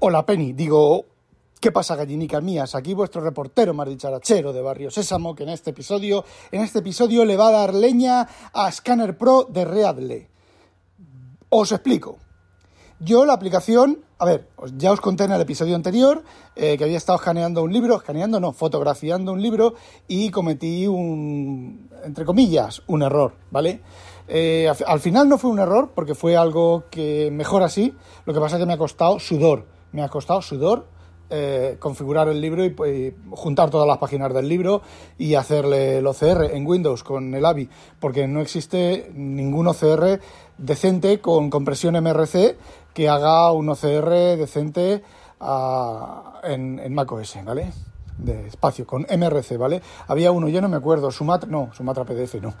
Hola Penny, digo, ¿qué pasa gallinicas mías? Aquí vuestro reportero más de Barrio Sésamo que en este episodio, en este episodio le va a dar leña a Scanner Pro de Readle. Os explico. Yo la aplicación, a ver, ya os conté en el episodio anterior eh, que había estado escaneando un libro, escaneando no, fotografiando un libro y cometí un, entre comillas, un error, ¿vale? Eh, al final no fue un error porque fue algo que mejor así, lo que pasa es que me ha costado sudor me ha costado sudor eh, configurar el libro y, juntar todas las páginas del libro y hacerle el OCR en Windows con el AVI, porque no existe ningún OCR decente con compresión MRC que haga un OCR decente ah, en, en macOS, ¿vale? de espacio, con MRC, ¿vale? Había uno, yo no me acuerdo, Sumatra, no, Sumatra PDF no.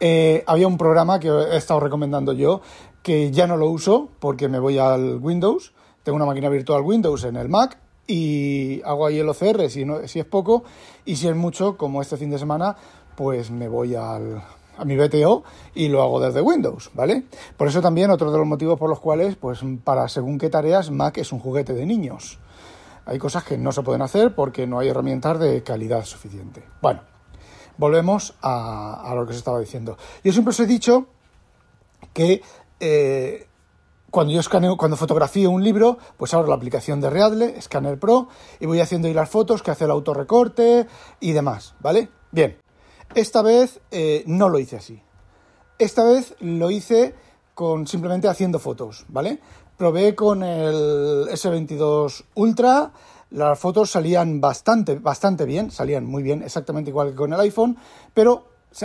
Eh, había un programa que he estado recomendando yo, que ya no lo uso porque me voy al Windows, tengo una máquina virtual Windows en el Mac y hago ahí el OCR si, es poco y si es mucho, como este fin de semana, pues me voy al, a mi BTO y lo hago desde Windows, ¿vale? Por eso también otro de los motivos por los cuales, pues para según qué tareas, Mac es un juguete de niños. Hay cosas que no se pueden hacer porque no hay herramientas de calidad suficiente. Bueno, volvemos a, a lo que os estaba diciendo. Yo siempre os he dicho que eh, cuando yo escaneo, cuando fotografío un libro, pues abro la aplicación de Readle, Scanner Pro, y voy haciendo ahí las fotos que hace el autorrecorte y demás, ¿vale? Bien, esta vez eh, no lo hice así. Esta vez lo hice con simplemente haciendo fotos, ¿vale? Probé con el S22 Ultra, las fotos salían bastante, bastante bien, salían muy bien, exactamente igual que con el iPhone, pero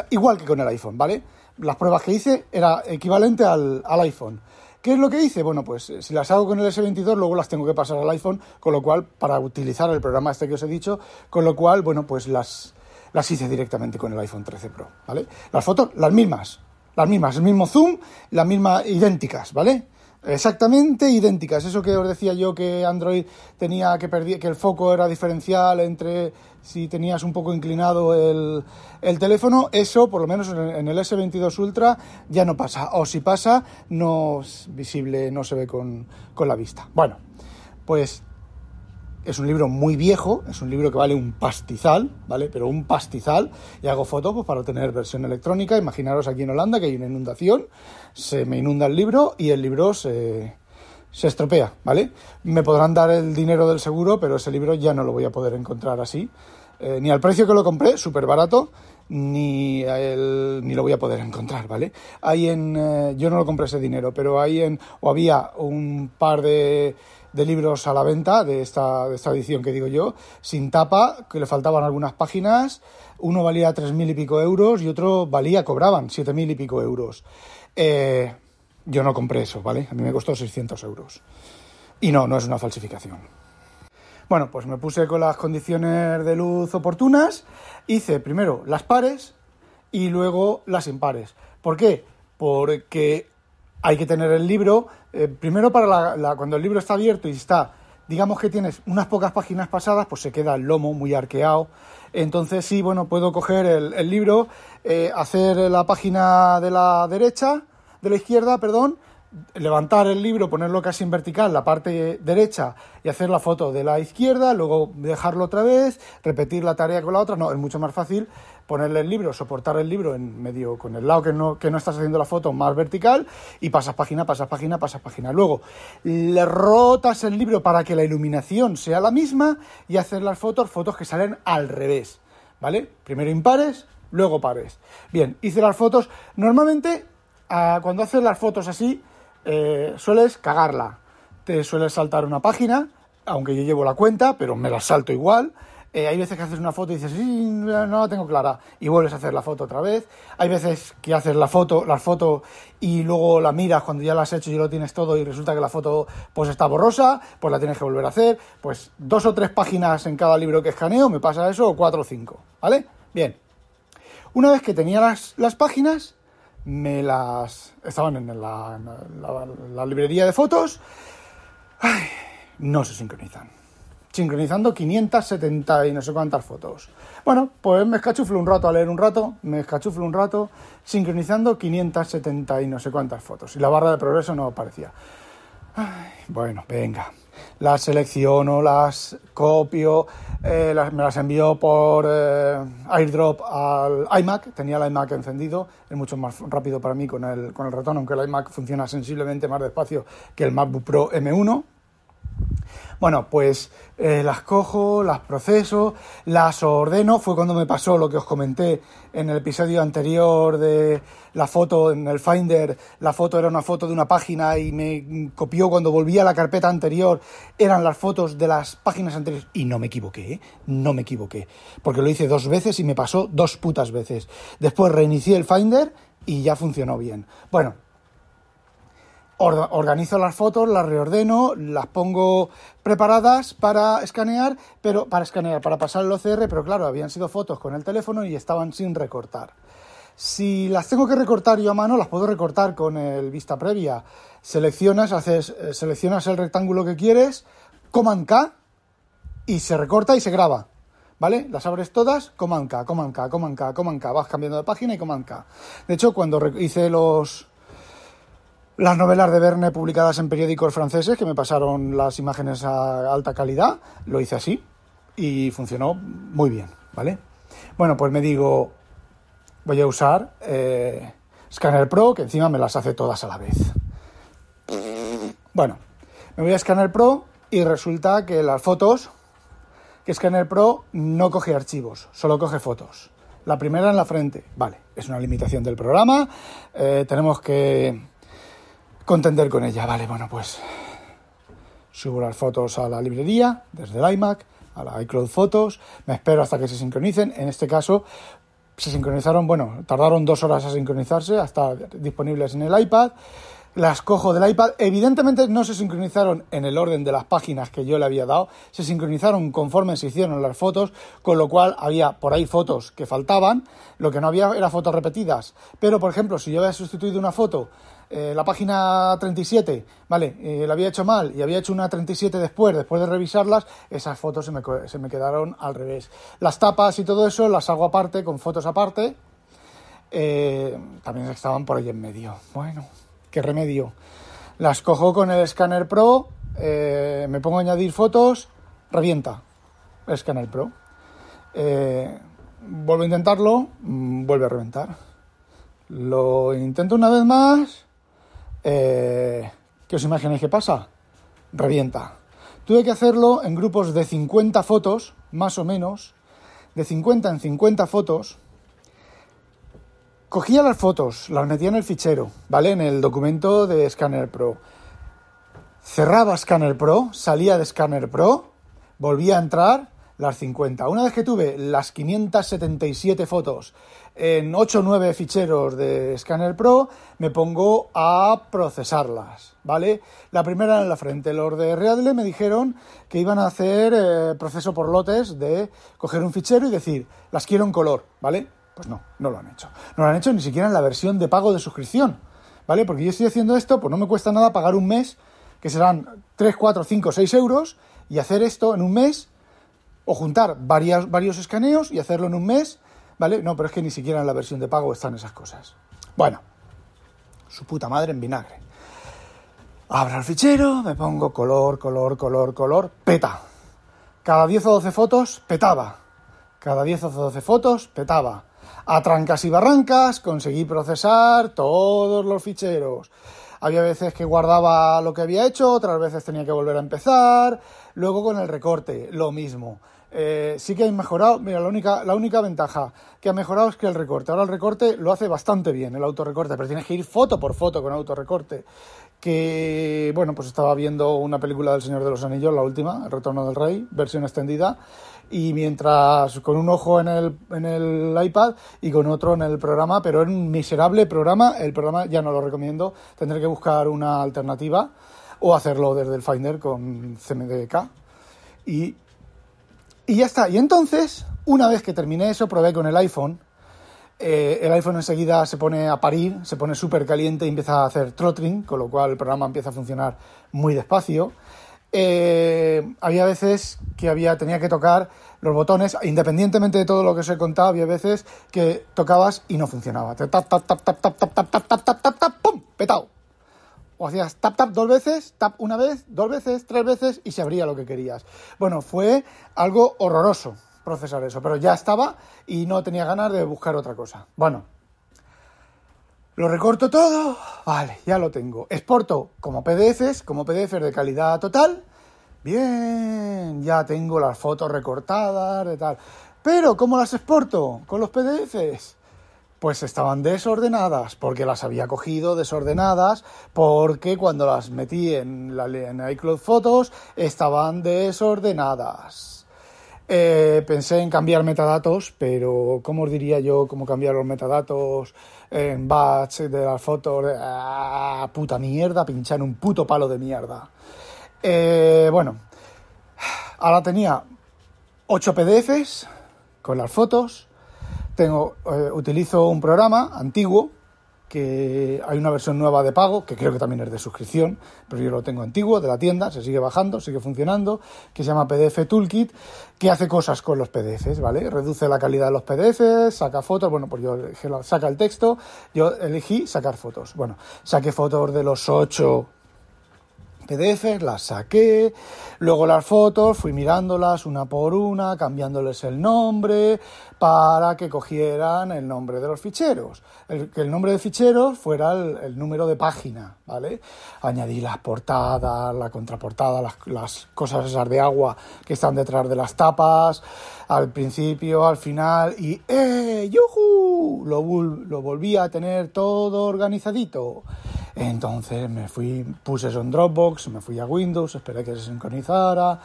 igual que con el iPhone, ¿vale? Las pruebas que hice era equivalente al, al iPhone. ¿Qué es lo que hice? Bueno, pues eh, si las hago con el S22, luego las tengo que pasar al iPhone, con lo cual, para utilizar el programa este que os he dicho, con lo cual, bueno, pues las, las hice directamente con el iPhone 13 Pro, ¿vale? Las fotos, las mismas, las mismas, el mismo zoom, las mismas idénticas, ¿vale? Exactamente idénticas. Eso que os decía yo que Android tenía que perder, que el foco era diferencial entre si tenías un poco inclinado el, el teléfono, eso por lo menos en el S22 Ultra ya no pasa. O si pasa, no es visible, no se ve con, con la vista. Bueno, pues es un libro muy viejo, es un libro que vale un pastizal, ¿vale? Pero un pastizal. Y hago fotos pues, para tener versión electrónica. Imaginaros aquí en Holanda que hay una inundación, se me inunda el libro y el libro se, se estropea, ¿vale? Me podrán dar el dinero del seguro, pero ese libro ya no lo voy a poder encontrar así. Eh, ni al precio que lo compré, súper barato, ni, ni lo voy a poder encontrar, ¿vale? Hay en, eh, yo no lo compré ese dinero, pero hay en, o había un par de de libros a la venta de esta, de esta edición que digo yo, sin tapa, que le faltaban algunas páginas. Uno valía tres mil y pico euros y otro valía, cobraban siete mil y pico euros. Eh, yo no compré eso, ¿vale? A mí me costó 600 euros. Y no, no es una falsificación. Bueno, pues me puse con las condiciones de luz oportunas, hice primero las pares y luego las impares. ¿Por qué? Porque hay que tener el libro, eh, primero para la, cuando el libro está abierto y está, digamos que tienes unas pocas páginas pasadas, pues se queda el lomo muy arqueado. Entonces sí, bueno, puedo coger el, libro, eh, hacer la página de la derecha, de la izquierda, perdón, levantar el libro, ponerlo casi en vertical, la parte derecha, y hacer la foto de la izquierda, luego dejarlo otra vez, repetir la tarea con la otra. No, es mucho más fácil ponerle el libro, soportar el libro en medio con el lado que no, que no estás haciendo la foto más vertical y pasas página, pasas página, pasas página. Luego le rotas el libro para que la iluminación sea la misma y hacer las fotos, fotos que salen al revés. ¿Vale? Primero impares, luego pares. Bien, hice las fotos. Normalmente, ah, cuando haces las fotos así, eh, sueles cagarla. Te sueles saltar una página, aunque yo llevo la cuenta, pero me la salto igual. Eh, hay veces que haces una foto y dices, sí, no la tengo clara, y vuelves a hacer la foto otra vez. Hay veces que haces la foto, la foto y luego la miras cuando ya la has hecho y lo tienes todo y resulta que la foto pues está borrosa, pues la tienes que volver a hacer. Pues dos o tres páginas en cada libro que escaneo, me pasa eso, o cuatro o cinco, ¿vale? Bien. Una vez que tenía las, las páginas, me las... estaban en la, librería de fotos, no se sincronizan sincronizando 570 y no sé cuántas fotos. Bueno, pues me escachuflo un rato a leer un rato, me escachuflo un rato, sincronizando 570 y no sé cuántas fotos. Y la barra de progreso no aparecía. bueno, venga. Las selecciono, las copio, eh, me las envío por eh, airdrop al iMac. Tenía el iMac encendido, es mucho más rápido para mí con el, con el ratón, aunque el iMac funciona sensiblemente más despacio que el MacBook Pro M1 bueno, pues eh, las cojo, las proceso, las ordeno. Fue cuando me pasó lo que os comenté en el episodio anterior de la foto en el Finder. La foto era una foto de una página y me copió cuando volví a la carpeta anterior. Eran las fotos de las páginas anteriores. Y no me equivoqué, ¿eh? no me equivoqué. Porque lo hice dos veces y me pasó dos putas veces. Después reinicié el Finder y ya funcionó bien. Bueno, organizo las fotos, las reordeno, las pongo preparadas para escanear, pero para escanear, para pasar el OCR, pero claro, habían sido fotos con el teléfono y estaban sin recortar. Si las tengo que recortar yo a mano, las puedo recortar con el vista previa. Seleccionas, haces, eh, seleccionas el rectángulo que quieres, Command K y se recorta y se graba. ¿Vale? Las abres todas, Command K, Command K, Command K, Command K, vas cambiando de página y Command K. De hecho, cuando hice los, las novelas de Verne publicadas en periódicos franceses que me pasaron las imágenes a alta calidad, lo hice así y funcionó muy bien, ¿vale? Bueno, pues me digo, voy a usar eh, Scanner Pro, que encima me las hace todas a la vez. Bueno, me voy a Scanner Pro y resulta que las fotos, que Scanner Pro no coge archivos, solo coge fotos. La primera en la frente, vale, es una limitación del programa, eh, tenemos que contender con ella. Vale, bueno, pues subo las fotos a la librería desde el iMac, a la iCloud Fotos, me espero hasta que se sincronicen. En este caso, se sincronizaron, bueno, tardaron dos horas a sincronizarse, hasta disponibles en el iPad. Las cojo del iPad. Evidentemente no se sincronizaron en el orden de las páginas que yo le había dado, se sincronizaron conforme se hicieron las fotos, con lo cual había por ahí fotos que faltaban, lo que no había era fotos repetidas. Pero, por ejemplo, si yo había sustituido una foto eh, la página 37, ¿vale? Eh, la había hecho mal y había hecho una 37 después, después de revisarlas, esas fotos se me, se me quedaron al revés. Las tapas y todo eso las hago aparte, con fotos aparte. Eh, también estaban por ahí en medio. Bueno, remedio. Las cojo con el Scanner Pro, me pongo a añadir fotos, revienta el Scanner Pro. vuelvo a intentarlo, mm, vuelve a reventar. Lo intento una vez más eh, ¿Qué os imagináis que pasa? Revienta. Tuve que hacerlo en grupos de 50 fotos, más o menos, de 50 en 50 fotos. Cogía las fotos, las metía en el fichero, ¿vale? En el documento de Scanner Pro. Cerraba Scanner Pro, salía de Scanner Pro, volvía a entrar las 50. Una vez que tuve las 577 fotos en 8 o 9 ficheros de Scanner Pro, me pongo a procesarlas, ¿vale? La primera en la frente, los de Readle me dijeron que iban a hacer eh, proceso por lotes de coger un fichero y decir, las quiero en color, ¿vale? Pues no, no lo han hecho. No lo han hecho ni siquiera en la versión de pago de suscripción, ¿vale? Porque yo estoy haciendo esto, pues no me cuesta nada pagar un mes, que serán 3, 4, 5, 6 euros, y hacer esto en un mes o juntar varios, varios escaneos y hacerlo en un mes, ¿vale? No, pero es que ni siquiera en la versión de pago están esas cosas. Bueno, su puta madre en vinagre. Abro el fichero, me pongo color, color, color, color, peta. Cada 10 o 12 fotos, petaba. Cada 10 o 12 fotos, petaba. A trancas y barrancas conseguí procesar todos los ficheros. Había veces que guardaba lo que había hecho, otras veces tenía que volver a empezar. Luego con el recorte, lo mismo. Eh, sí que ha mejorado, mira, la única, la única ventaja que ha mejorado es que el recorte, ahora el recorte lo hace bastante bien, el autorrecorte, pero tienes que ir foto por foto con autorrecorte. que, bueno, pues estaba viendo una película del Señor de los Anillos, la última, El Retorno del Rey, versión extendida, y mientras con un ojo en el, en el iPad y con otro en el programa, pero en un miserable programa, el programa ya no lo recomiendo, tendré que buscar una alternativa o hacerlo desde el Finder con CMDK. Y, y ya está. Y entonces, una vez que terminé eso, probé con el iPhone. Eh, el iPhone enseguida se pone a parir, se pone súper caliente y empieza a hacer throttling, con lo cual el programa empieza a funcionar muy despacio. Eh, había veces que había, tenía que tocar los botones, independientemente de todo lo que os he contado, había veces que tocabas y no funcionaba. Tap, tap, tap, tap, tap, tap, tap, tap, tap, tap, tap, tap, pum, petado. O hacías tap, tap dos veces, tap una vez, dos veces, tres veces y se abría lo que querías. Bueno, fue algo horroroso procesar eso, pero ya estaba y no tenía ganas de buscar otra cosa. Bueno, lo recorto todo, vale, ya lo tengo. Exporto como PDFs, como PDFs de calidad total. Bien, ya tengo las fotos recortadas, de tal. Pero, ¿cómo las exporto? Con los PDFs. Pues estaban desordenadas, porque las había cogido desordenadas, porque cuando las metí en, la, en iCloud Fotos estaban desordenadas. Eh, pensé en cambiar metadatos, pero ¿cómo os diría yo cómo cambiar los metadatos en batch de las fotos? Ah, puta mierda, pinchar un puto palo de mierda. Eh, bueno, ahora tenía 8 PDFs con las fotos. Tengo, eh, utilizo un programa antiguo que hay una versión nueva de pago, que creo que también es de suscripción, pero yo lo tengo antiguo, de la tienda, se sigue bajando, sigue funcionando, que se llama PDF Toolkit, que hace cosas con los PDFs, ¿vale? Reduce la calidad de los PDFs, saca fotos, bueno, pues yo saca el texto, yo elegí sacar fotos. Bueno, saqué fotos de los ocho PDFs, las saqué, luego las fotos, fui mirándolas una por una, cambiándoles el nombre para que cogieran el nombre de los ficheros, el, que el nombre de ficheros fuera el, número de página, ¿vale? Añadí las portadas, la contraportada, las, cosas esas de agua que están detrás de las tapas, al principio, al final y ¡eh! Lo, lo volví a tener todo organizadito. Entonces me fui, puse eso en Dropbox, me fui a Windows, esperé que se sincronizara.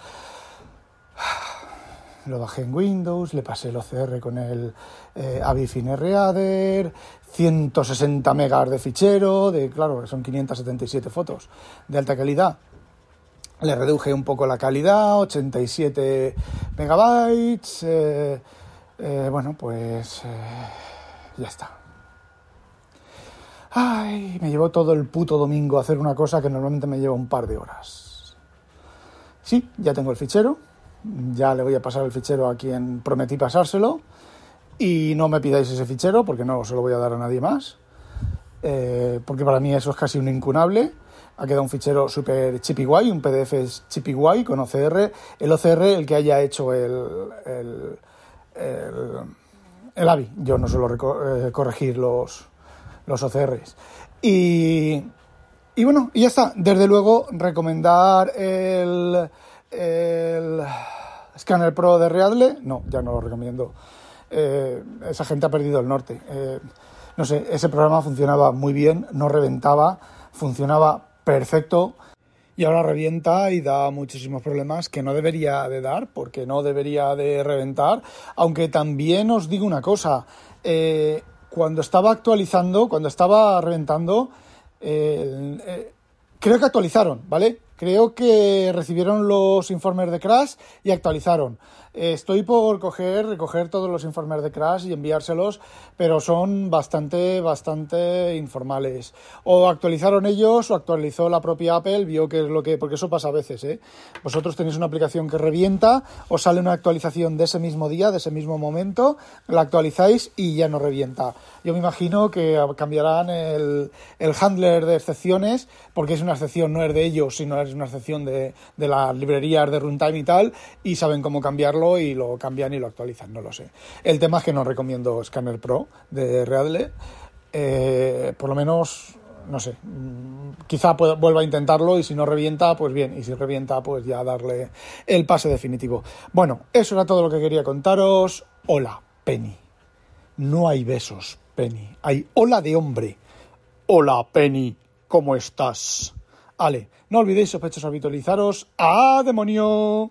Lo bajé en Windows, le pasé el OCR con el eh, Avifine Reader, 160 megas de fichero, de claro, son 577 fotos de alta calidad. Le reduje un poco la calidad, 87 megabytes. Eh, eh, bueno, pues eh, ya está. Ay, me llevó todo el puto domingo a hacer una cosa que normalmente me lleva un par de horas. Sí, ya tengo el fichero. Ya le voy a pasar el fichero a quien prometí pasárselo. Y no me pidáis ese fichero porque no se lo voy a dar a nadie más. Eh, porque para mí eso es casi un incunable. Ha quedado un fichero súper chippy guay, un PDF chippy guay con OCR. El OCR, el que haya hecho el, el, el, AVI. Yo no suelo eh, corregir los, los OCRs. Y, y bueno, y ya está. Desde luego, recomendar el, el Scanner Pro de Readle, no, ya no lo recomiendo. Eh, esa gente ha perdido el norte. Eh, no sé, ese programa funcionaba muy bien, no reventaba, funcionaba perfecto y ahora revienta y da muchísimos problemas que no debería de dar porque no debería de reventar. Aunque también os digo una cosa, eh, cuando estaba actualizando, cuando estaba reventando, eh, eh, creo que actualizaron, ¿vale? Creo que recibieron los informes de crash y actualizaron. Estoy por coger, recoger todos los informes de Crash y enviárselos, pero son bastante, bastante informales. O actualizaron ellos o actualizó la propia Apple, vio que es lo que, porque eso pasa a veces, ¿eh? Vosotros tenéis una aplicación que revienta, os sale una actualización de ese mismo día, de ese mismo momento, la actualizáis y ya no revienta. Yo me imagino que cambiarán el, handler de excepciones, porque es una excepción, no es de ellos, sino es una excepción de, de las librerías de runtime y tal, y saben cómo cambiarlo y lo cambian y lo actualizan, no lo sé. El tema es que no recomiendo Scanner Pro de Readle, eh, por lo menos, no sé, mm, quizá vuelva a intentarlo y si no revienta, pues bien, y si revienta, pues ya darle el pase definitivo. Bueno, eso era todo lo que quería contaros. Hola, Penny. No hay besos, Penny. Hay hola de hombre. Hola, Penny. ¿Cómo estás? Ale, no olvidéis sospechosos habitualizaros. ¡A demonio!